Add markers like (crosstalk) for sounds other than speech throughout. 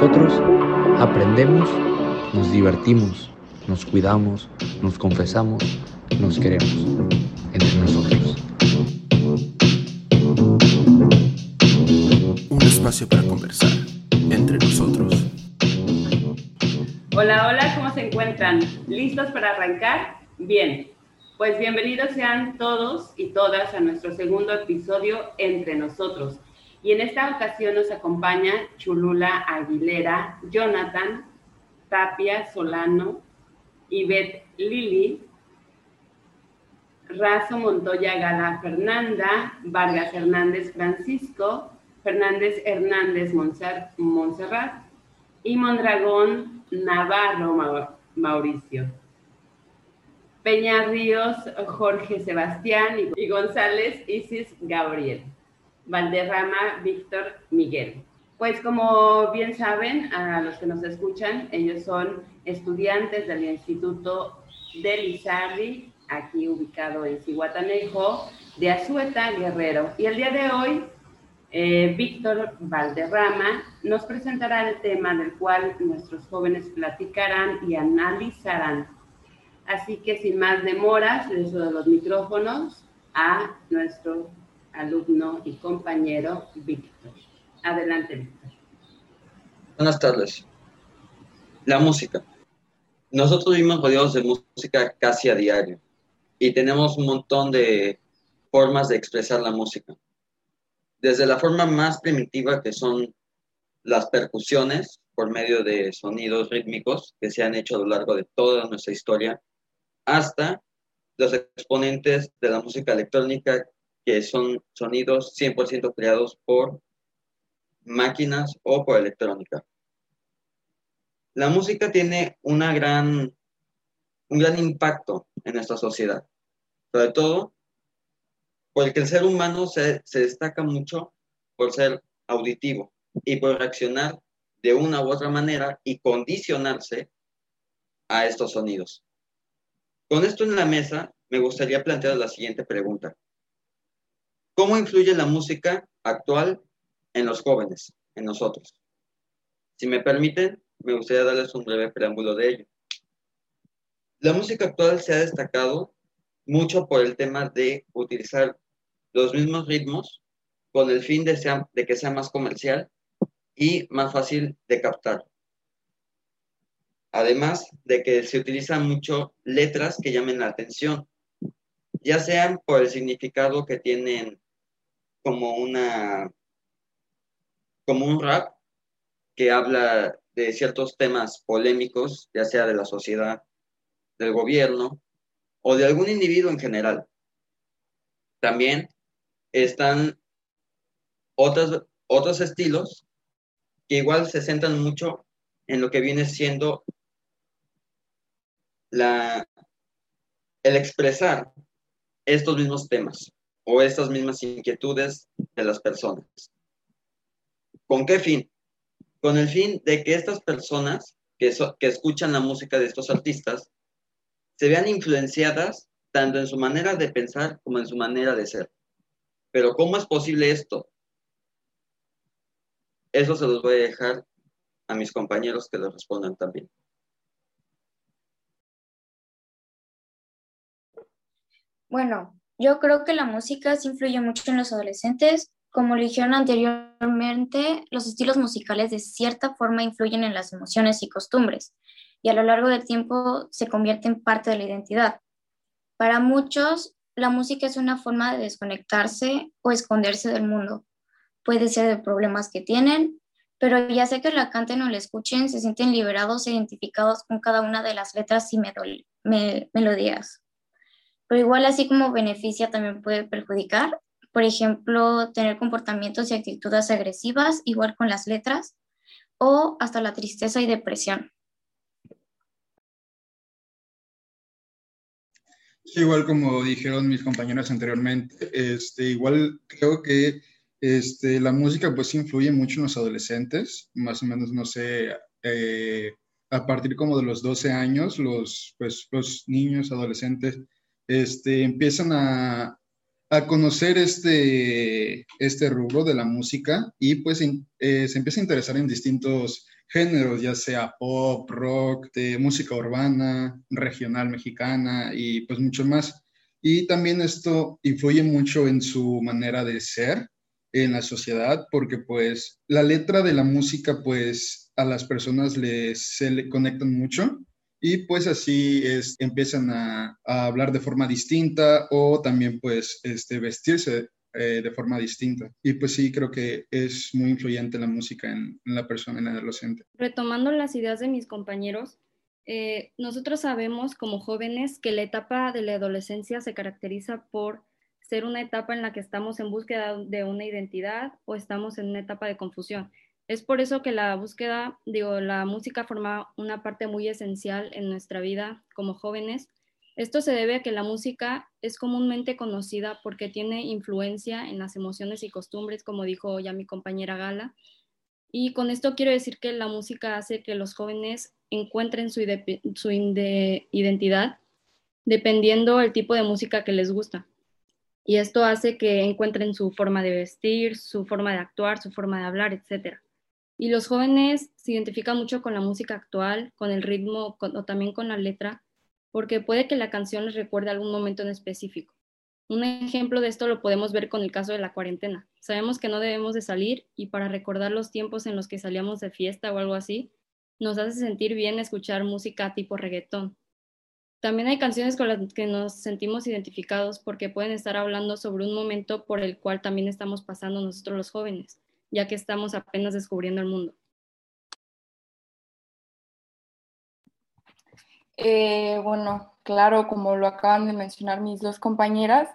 nosotros aprendemos, nos divertimos, nos cuidamos, nos confesamos, nos queremos. Entre nosotros. Un espacio para conversar entre nosotros. Hola, hola, ¿cómo se encuentran? ¿Listos para arrancar? Bien, pues bienvenidos sean todos y todas a nuestro segundo episodio Entre nosotros. Y en esta ocasión nos acompaña Chulula Aguilera, Jonathan, Tapia Solano, Ivette Lili, Razo Montoya Gala Fernanda, Vargas Hernández Francisco, Fernández Hernández Montserrat y Mondragón Navarro Mauricio. Peña Ríos Jorge Sebastián y González Isis Gabriel. Valderrama Víctor Miguel. Pues como bien saben, a los que nos escuchan, ellos son estudiantes del Instituto de Lizardi, aquí ubicado en Cihuatanejo, de Azueta Guerrero. Y el día de hoy, eh, Víctor Valderrama nos presentará el tema del cual nuestros jóvenes platicarán y analizarán. Así que sin más demoras, les doy los micrófonos a nuestro alumno y compañero Víctor. Adelante, Víctor. Buenas tardes. La música. Nosotros vivimos rodeados de música casi a diario y tenemos un montón de formas de expresar la música. Desde la forma más primitiva que son las percusiones por medio de sonidos rítmicos que se han hecho a lo largo de toda nuestra historia, hasta los exponentes de la música electrónica que son sonidos 100% creados por máquinas o por electrónica. La música tiene una gran, un gran impacto en nuestra sociedad, sobre todo porque el ser humano se, se destaca mucho por ser auditivo y por reaccionar de una u otra manera y condicionarse a estos sonidos. Con esto en la mesa, me gustaría plantear la siguiente pregunta. ¿Cómo influye la música actual en los jóvenes, en nosotros? Si me permiten, me gustaría darles un breve preámbulo de ello. La música actual se ha destacado mucho por el tema de utilizar los mismos ritmos con el fin de, de que sea más comercial y más fácil de captar. Además de que se utilizan mucho letras que llamen la atención, ya sean por el significado que tienen como una como un rap que habla de ciertos temas polémicos, ya sea de la sociedad, del gobierno o de algún individuo en general. También están otros, otros estilos que igual se centran mucho en lo que viene siendo la, el expresar estos mismos temas o estas mismas inquietudes de las personas. ¿Con qué fin? Con el fin de que estas personas que, que escuchan la música de estos artistas se vean influenciadas tanto en su manera de pensar como en su manera de ser. Pero ¿cómo es posible esto? Eso se los voy a dejar a mis compañeros que lo respondan también. Bueno, yo creo que la música sí influye mucho en los adolescentes. Como lo anteriormente, los estilos musicales de cierta forma influyen en las emociones y costumbres y a lo largo del tiempo se convierten parte de la identidad. Para muchos, la música es una forma de desconectarse o esconderse del mundo. Puede ser de problemas que tienen, pero ya sea que la canten o la escuchen, se sienten liberados e identificados con cada una de las letras y melodías pero igual así como beneficia también puede perjudicar. Por ejemplo, tener comportamientos y actitudes agresivas, igual con las letras, o hasta la tristeza y depresión. igual como dijeron mis compañeros anteriormente, este, igual creo que este, la música pues influye mucho en los adolescentes, más o menos, no sé, eh, a partir como de los 12 años, los, pues, los niños, adolescentes, este, empiezan a, conocer este, este rubro de la música y pues eh, se empieza a interesar en distintos géneros, ya sea pop, rock, de música urbana, regional mexicana y pues mucho más. Y también esto influye mucho en su manera de ser en la sociedad, porque pues la letra de la música pues a las personas les, se le conectan mucho y pues así es, empiezan a, hablar de forma distinta o también pues este, vestirse eh, de forma distinta. Y pues sí, creo que es muy influyente la música en, en la persona, en el adolescente. Retomando las ideas de mis compañeros, eh, nosotros sabemos como jóvenes que la etapa de la adolescencia se caracteriza por ser una etapa en la que estamos en búsqueda de una identidad o estamos en una etapa de confusión. Es por eso que la búsqueda, digo, la música forma una parte muy esencial en nuestra vida como jóvenes esto se debe a que la música es comúnmente conocida porque tiene influencia en las emociones y costumbres, como dijo ya mi compañera Gala. Y con esto quiero decir que la música hace que los jóvenes encuentren su, identidad dependiendo del tipo de música que les gusta. Y esto hace que encuentren su forma de vestir, su forma de actuar, su forma de hablar, etc. Y los jóvenes se identifican mucho con la música actual, con el ritmo o también con la letra, porque puede que la canción les recuerde algún momento en específico. Un ejemplo de esto lo podemos ver con el caso de la cuarentena. Sabemos que no debemos de salir y para recordar los tiempos en los que salíamos de fiesta o algo así, nos hace sentir bien escuchar música tipo reggaetón. También hay canciones con las que nos sentimos identificados porque pueden estar hablando sobre un momento por el cual también estamos pasando nosotros los jóvenes, ya que estamos apenas descubriendo el mundo. Eh, bueno, claro, como lo acaban de mencionar mis dos compañeras,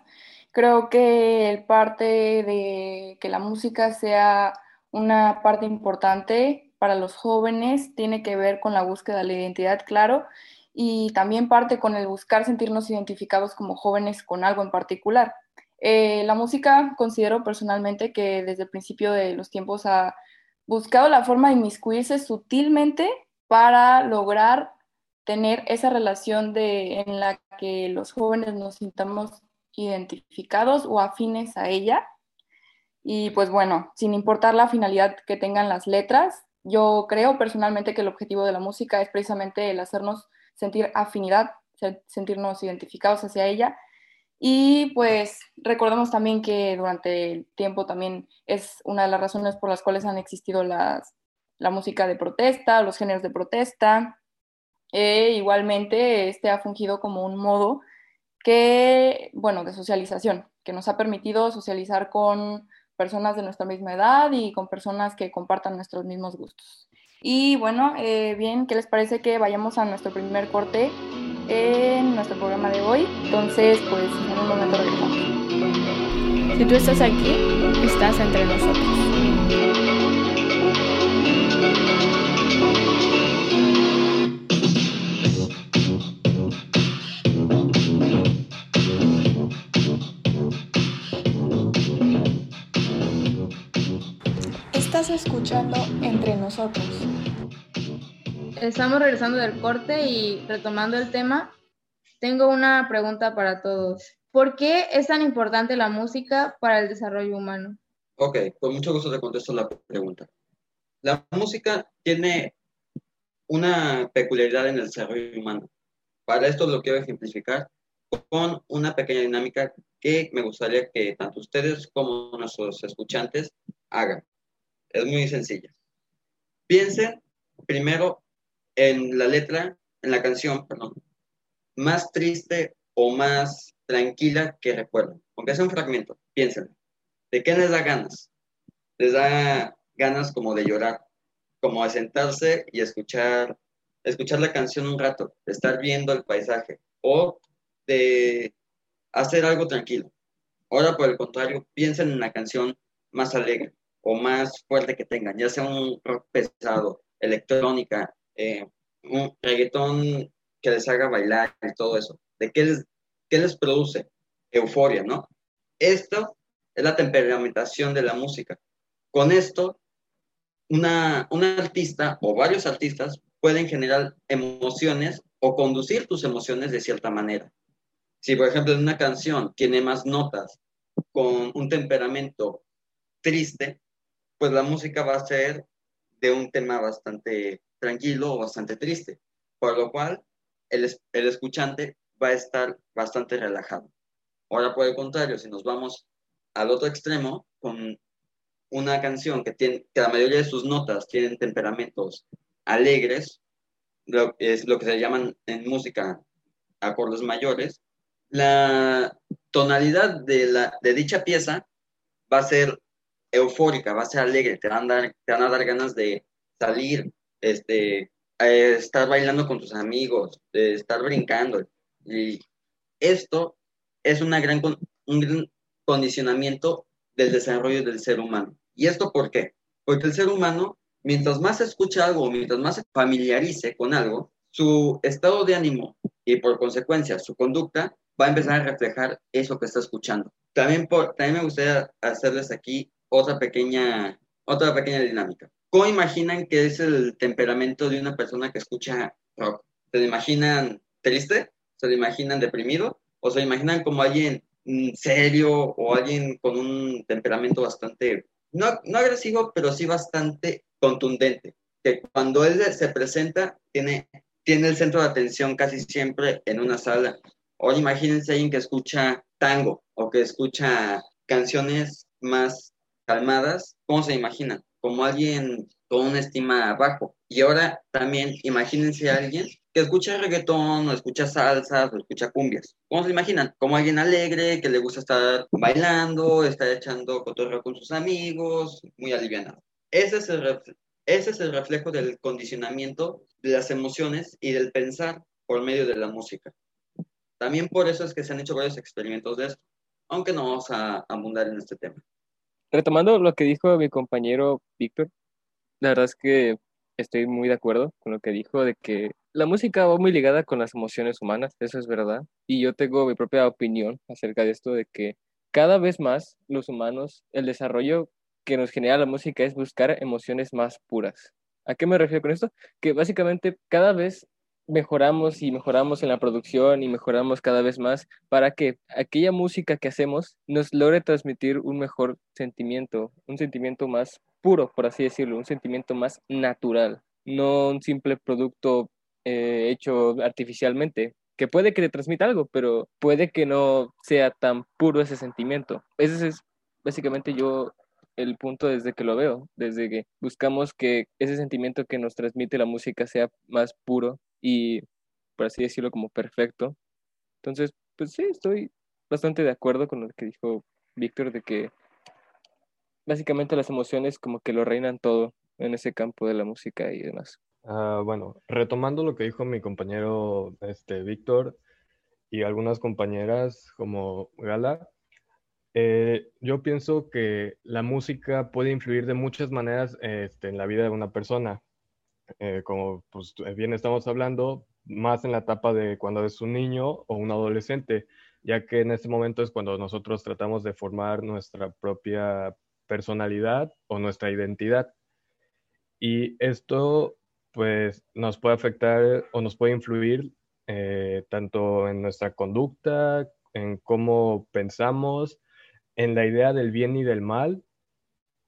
creo que el parte de que la música sea una parte importante para los jóvenes tiene que ver con la búsqueda de la identidad, claro, y también parte con el buscar sentirnos identificados como jóvenes con algo en particular. Eh, la música considero personalmente que desde el principio de los tiempos ha buscado la forma de inmiscuirse sutilmente para lograr tener esa relación de, en la que los jóvenes nos sintamos identificados o afines a ella. Y pues bueno, sin importar la finalidad que tengan las letras, yo creo personalmente que el objetivo de la música es precisamente el hacernos sentir afinidad, sentirnos identificados hacia ella. Y pues recordemos también que durante el tiempo también es una de las razones por las cuales han existido las, la música de protesta, los géneros de protesta, e igualmente, este ha fungido como un modo que, bueno, de socialización, que nos ha permitido socializar con personas de nuestra misma edad y con personas que compartan nuestros mismos gustos. Y bueno, eh, bien, ¿qué les parece que vayamos a nuestro primer corte en nuestro programa de hoy? Entonces, pues en un momento regresamos. Si tú estás aquí, estás entre nosotros. escuchando Entre Nosotros. Estamos regresando del corte y retomando el tema, tengo una pregunta para todos. ¿Por qué es tan importante la música para el desarrollo humano? Ok, con mucho gusto te contesto la pregunta. La música tiene una peculiaridad en el desarrollo humano. Para esto lo quiero ejemplificar con una pequeña dinámica que me gustaría que tanto ustedes como nuestros escuchantes hagan. Es muy sencilla. Piensen primero en la letra, en la canción, perdón, más triste o más tranquila que recuerden. Aunque sea un fragmento, piensen. ¿De qué les da ganas? Les da ganas como de llorar, como de sentarse y escuchar, escuchar la canción un rato, de estar viendo el paisaje o de hacer algo tranquilo. Ahora, por el contrario, piensen en la canción más alegre, o más fuerte que tengan, ya sea un rock pesado, electrónica, eh, un reggaetón que les haga bailar y todo eso. ¿De qué les, qué les produce? Euforia, ¿no? Esto es la temperamentación de la música. Con esto, una, un artista o varios artistas pueden generar emociones o conducir tus emociones de cierta manera. Si, por ejemplo, en una canción tiene más notas con un temperamento triste, pues la música va a ser de un tema bastante tranquilo o bastante triste, por lo cual el, el escuchante va a estar bastante relajado. Ahora, por el contrario, si nos vamos al otro extremo, con una canción que, tiene, que la mayoría de sus notas tienen temperamentos alegres, es lo que se llaman en música acordes mayores, la tonalidad de, la, de dicha pieza va a ser eufórica, va a ser alegre, te van a dar, te van a dar ganas de salir, este, estar bailando con tus amigos, estar brincando. Y esto es una gran, un gran condicionamiento del desarrollo del ser humano. ¿Y esto por qué? Porque el ser humano, mientras más escucha algo, mientras más se familiarice con algo, su estado de ánimo y por consecuencia su conducta va a empezar a reflejar eso que está escuchando. También, por, también me gustaría hacerles aquí otra pequeña, otra pequeña dinámica. ¿Cómo imaginan que es el temperamento de una persona que escucha rock? ¿Se lo imaginan triste? ¿Se lo imaginan deprimido? ¿O se lo imaginan como alguien mm, serio o alguien con un temperamento bastante, no, no agresivo, pero sí bastante contundente? Que cuando él se presenta, tiene, tiene el centro de atención casi siempre en una sala. O imagínense alguien que escucha tango o que escucha canciones más calmadas, ¿cómo se imaginan? Como alguien con una estima bajo. Y ahora también imagínense a alguien que escucha reggaetón, o escucha salsas, o escucha cumbias. ¿Cómo se imaginan? Como alguien alegre, que le gusta estar bailando, estar echando cotorreo con sus amigos, muy alivianado. Ese es, el ese es el reflejo del condicionamiento de las emociones y del pensar por medio de la música. También por eso es que se han hecho varios experimentos de esto, aunque no vamos a abundar en este tema retomando lo que dijo mi compañero Víctor, la verdad es que estoy muy de acuerdo con lo que dijo de que la música va muy ligada con las emociones humanas, eso es verdad. Y yo tengo mi propia opinión acerca de esto, de que cada vez más los humanos, el desarrollo que nos genera la música es buscar emociones más puras. ¿A qué me refiero con esto? Que básicamente cada vez mejoramos y mejoramos en la producción y mejoramos cada vez más para que aquella música que hacemos nos logre transmitir un mejor sentimiento, un sentimiento más puro, por así decirlo, un sentimiento más natural, no un simple producto eh, hecho artificialmente, que puede que le transmita algo, pero puede que no sea tan puro ese sentimiento. Ese es básicamente yo el punto desde que lo veo, desde que buscamos que ese sentimiento que nos transmite la música sea más puro y, por así decirlo, como perfecto. Entonces, pues sí, estoy bastante de acuerdo con lo que dijo Víctor de que básicamente las emociones como que lo reinan todo en ese campo de la música y demás. Ah, bueno, retomando lo que dijo mi compañero este, Víctor y algunas compañeras como Gala, eh, yo pienso que la música puede influir de muchas maneras este, en la vida de una persona. Eh, como pues, bien estamos hablando, más en la etapa de cuando es un niño o un adolescente, ya que en ese momento es cuando nosotros tratamos de formar nuestra propia personalidad o nuestra identidad. Y esto pues nos puede afectar o nos puede influir eh, tanto en nuestra conducta, en cómo pensamos, en la idea del bien y del mal,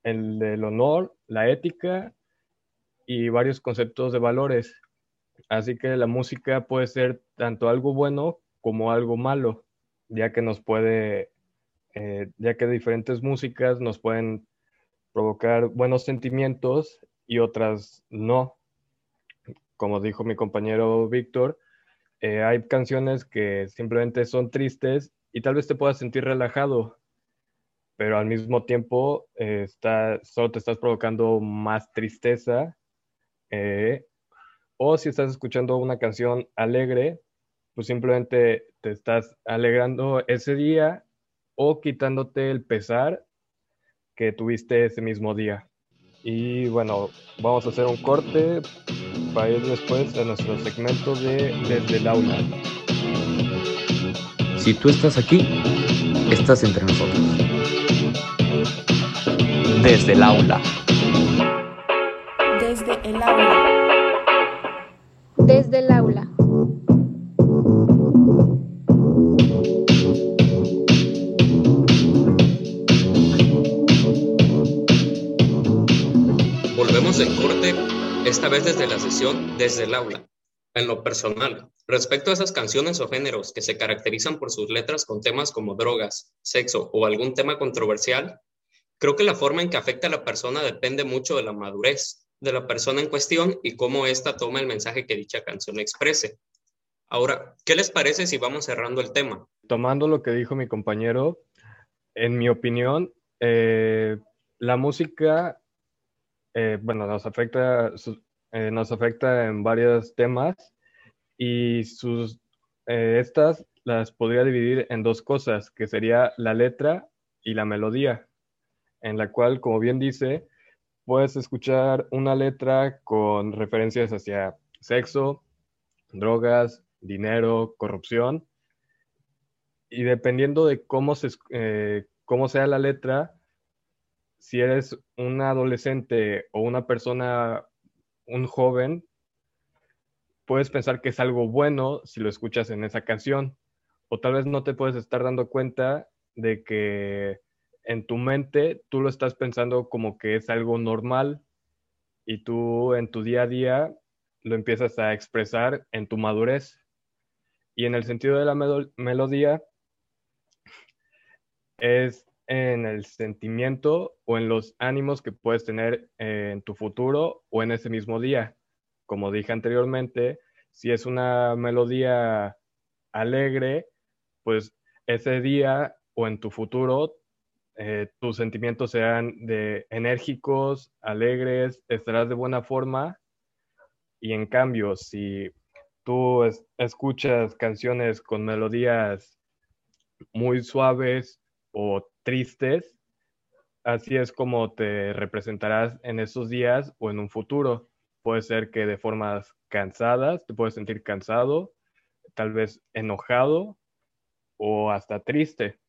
el del honor, la ética y varios conceptos de valores. Así que la música puede ser tanto algo bueno como algo malo, ya que nos puede, eh, ya que diferentes músicas nos pueden provocar buenos sentimientos y otras no. Como dijo mi compañero Víctor, eh, hay canciones que simplemente son tristes y tal vez te puedas sentir relajado, pero al mismo tiempo eh, está, solo te estás provocando más tristeza eh, o si estás escuchando una canción alegre, pues simplemente te estás alegrando ese día o quitándote el pesar que tuviste ese mismo día. Y bueno, vamos a hacer un corte para ir después a nuestro segmento de Desde el aula. Si tú estás aquí, estás entre nosotros. Desde el aula. Desde el aula. Desde el aula. Volvemos en corte, esta vez desde la sesión, desde el aula. En lo personal, respecto a esas canciones o géneros que se caracterizan por sus letras con temas como drogas, sexo o algún tema controversial, creo que la forma en que afecta a la persona depende mucho de la madurez de la persona en cuestión y cómo ésta toma el mensaje que dicha canción exprese. Ahora, ¿qué les parece si vamos cerrando el tema? Tomando lo que dijo mi compañero, en mi opinión, eh, la música, eh, bueno, nos afecta, eh, nos afecta en varios temas y sus, estas las podría dividir en dos cosas, que sería la letra y la melodía, en la cual, como bien dice, puedes escuchar una letra con referencias hacia sexo, drogas, dinero, corrupción. Y dependiendo de cómo, se, eh, cómo sea la letra, si eres un adolescente o una persona, un joven, puedes pensar que es algo bueno si lo escuchas en esa canción. O tal vez no te puedes estar dando cuenta de que en tu mente tú lo estás pensando como que es algo normal y tú en tu día a día lo empiezas a expresar en tu madurez. Y en el sentido de la melodía es en el sentimiento o en los ánimos que puedes tener en tu futuro o en ese mismo día. Como dije anteriormente, si es una melodía alegre, pues ese día o en tu futuro eh, tus sentimientos sean de enérgicos, alegres, estarás de buena forma. Y en cambio, si tú escuchas canciones con melodías muy suaves o tristes, así es como te representarás en esos días o en un futuro. Puede ser que de formas cansadas, te puedes sentir cansado, tal vez enojado o hasta triste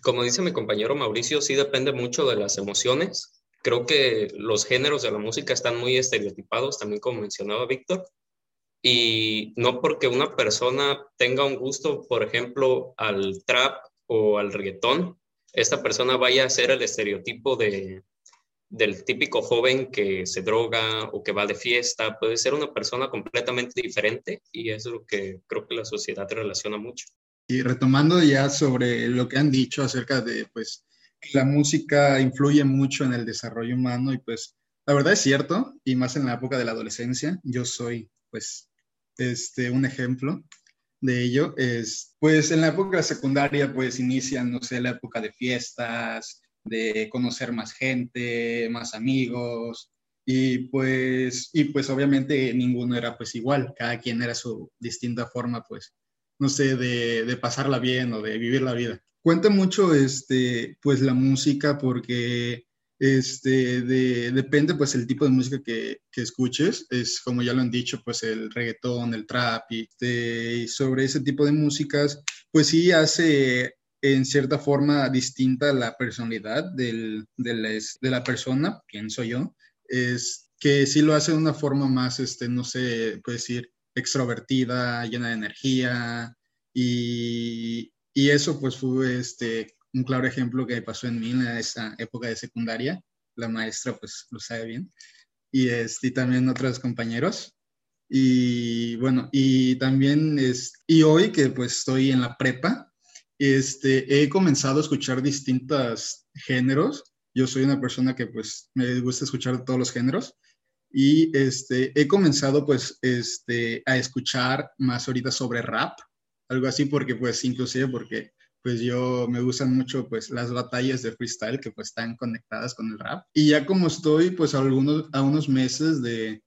como dice mi compañero Mauricio, sí depende mucho de las emociones. Creo que los géneros de la música están muy estereotipados, también como mencionaba Víctor. Y no porque una persona tenga un gusto, por ejemplo, al trap o al reggaetón, esta persona vaya a ser el estereotipo de, del típico joven que se droga o que va de fiesta. Puede ser una persona completamente diferente y es lo que creo que la sociedad relaciona mucho. Y retomando ya sobre lo que han dicho acerca de, pues, que la música influye mucho en el desarrollo humano y pues, la verdad es cierto, y más en la época de la adolescencia, yo soy, pues, este, un ejemplo de ello, es, pues, en la época secundaria, pues, inician, no sé, la época de fiestas, de conocer más gente, más amigos, y pues, y pues obviamente ninguno era pues igual, cada quien era su distinta forma pues no sé, de, pasarla bien o de vivir la vida. Cuenta mucho, este, pues, la música porque este, depende, pues, el tipo de música que, escuches. Es, como ya lo han dicho, pues, el reggaetón, el trap y, este, sobre ese tipo de músicas, pues, sí hace en cierta forma distinta la personalidad de, la, persona, pienso yo. Es que sí lo hace de una forma más, este, no sé, puedo decir, extrovertida, llena de energía y, eso pues fue este, un claro ejemplo que pasó en mí en esa época de secundaria. La maestra pues lo sabe bien y, este, y también otros compañeros. Y bueno, y también es, y hoy que pues estoy en la prepa, este, he comenzado a escuchar distintos géneros. Yo soy una persona que pues me gusta escuchar todos los géneros y este, he comenzado pues este, a escuchar más ahorita sobre rap, algo así porque pues inclusive porque pues yo me gustan mucho pues las batallas de freestyle que pues están conectadas con el rap. Y ya como estoy pues a, algunos, a unos meses de,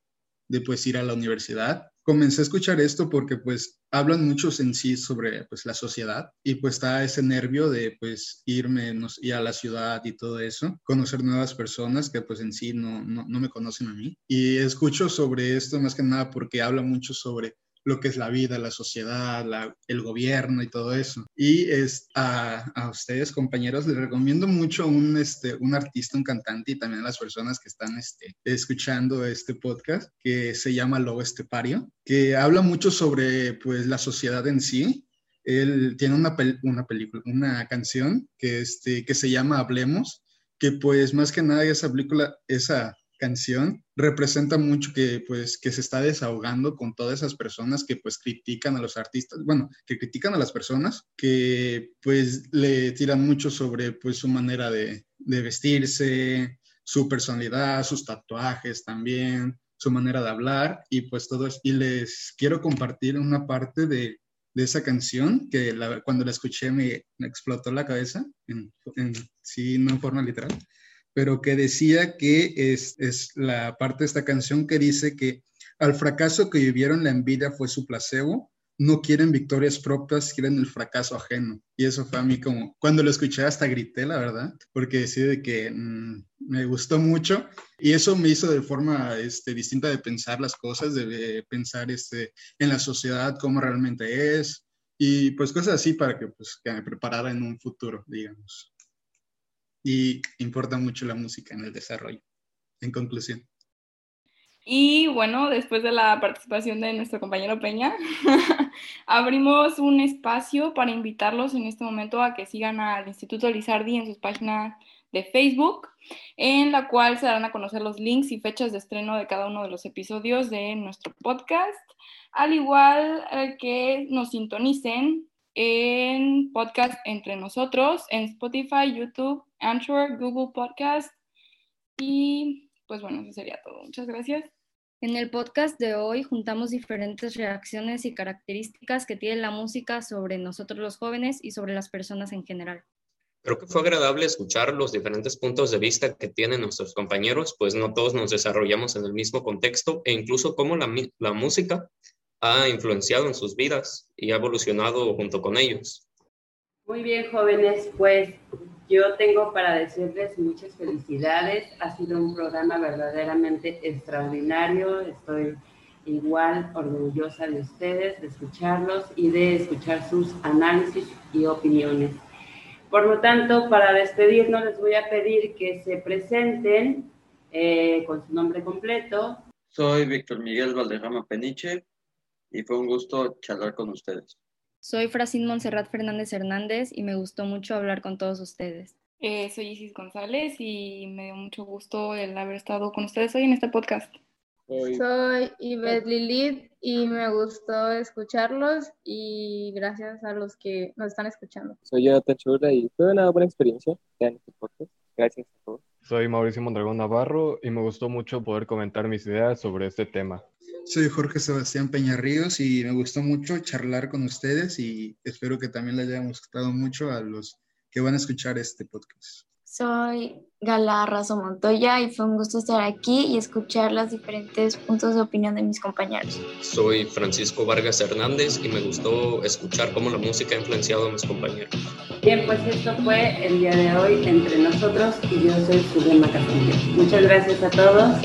de pues ir a la universidad, comencé a escuchar esto porque pues hablan muchos en sí sobre pues la sociedad y pues está ese nervio de pues irme no a la ciudad y todo eso, conocer nuevas personas que pues en sí no, no, no me conocen a mí. Y escucho sobre esto más que nada porque habla mucho sobre lo que es la vida, la sociedad, el gobierno y todo eso. Y es, a, a, ustedes, compañeros, les recomiendo mucho un, este, un artista, un cantante y también a las personas que están este, escuchando este podcast, que se llama Lobo Estepario, que habla mucho sobre pues, la sociedad en sí. Él tiene una, una película, una canción que, este, que se llama Hablemos, que pues más que nada esa película, esa canción representa mucho que pues que se está desahogando con todas esas personas que pues critican a los artistas, bueno, que critican a las personas, que pues le tiran mucho sobre pues su manera de, vestirse, su personalidad, sus tatuajes también, su manera de hablar y pues todo eso. Y les quiero compartir una parte de, de esa canción que cuando la escuché me, explotó la cabeza, en, en, sí, no en forma literal pero que decía que es, es la parte de esta canción que dice que al fracaso que vivieron la envidia fue su placebo, no quieren victorias propias, quieren el fracaso ajeno. Y eso fue a mí como, cuando lo escuché hasta grité, la verdad, porque decía que mm, me gustó mucho y eso me hizo de forma este, distinta de pensar las cosas, de, pensar este, en la sociedad, cómo realmente es y pues cosas así para que, pues, que me preparara en un futuro, digamos y importa mucho la música en el desarrollo, en conclusión. Y bueno, después de la participación de nuestro compañero Peña, (laughs) abrimos un espacio para invitarlos en este momento a que sigan al Instituto Lizardi en sus páginas de Facebook, en la cual se darán a conocer los links y fechas de estreno de cada uno de los episodios de nuestro podcast, al igual eh, que nos sintonicen en podcast entre nosotros, en Spotify, YouTube, Anchor, Google Podcast. Y pues bueno, eso sería todo. Muchas gracias. En el podcast de hoy juntamos diferentes reacciones y características que tiene la música sobre nosotros los jóvenes y sobre las personas en general. Creo que fue agradable escuchar los diferentes puntos de vista que tienen nuestros compañeros, pues no todos nos desarrollamos en el mismo contexto e incluso cómo la, la música ha influenciado en sus vidas y ha evolucionado junto con ellos. Muy bien, jóvenes, pues yo tengo para decirles muchas felicidades. Ha sido un programa verdaderamente extraordinario. Estoy igual orgullosa de ustedes, de escucharlos y de escuchar sus análisis y opiniones. Por lo tanto, para despedirnos les voy a pedir que se presenten eh, con su nombre completo. Soy Víctor Miguel Valderrama Peniche, y fue un gusto charlar con ustedes. Soy Fracín Monserrat Fernández Hernández y me gustó mucho hablar con todos ustedes. Eh, soy Isis González y me dio mucho gusto el haber estado con ustedes hoy en este podcast. Soy, soy Ivette Lilith y me gustó escucharlos y gracias a los que nos están escuchando. Soy Jonathan Chula y fue una buena experiencia en este podcast. Gracias a todos. Soy Mauricio Mondragón Navarro y me gustó mucho poder comentar mis ideas sobre este tema. Soy Jorge Sebastián Peñarríos y me gustó mucho charlar con ustedes y espero que también les haya gustado mucho a los que van a escuchar este podcast. Soy Gala Razo Montoya y fue un gusto estar aquí y escuchar los diferentes puntos de opinión de mis compañeros. Soy Francisco Vargas Hernández y me gustó escuchar cómo la música ha influenciado a mis compañeros. Bien, pues esto fue el día de hoy entre nosotros y yo soy Zulema Castillo. Muchas gracias a todos.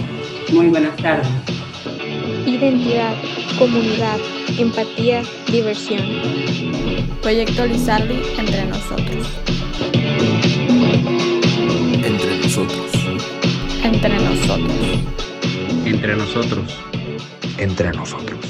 Muy buenas tardes identidad, comunidad, empatía, diversión. Proyecto Lizardi entre nosotros. Nosotros. Entre nosotros. Entre nosotros. Entre nosotros.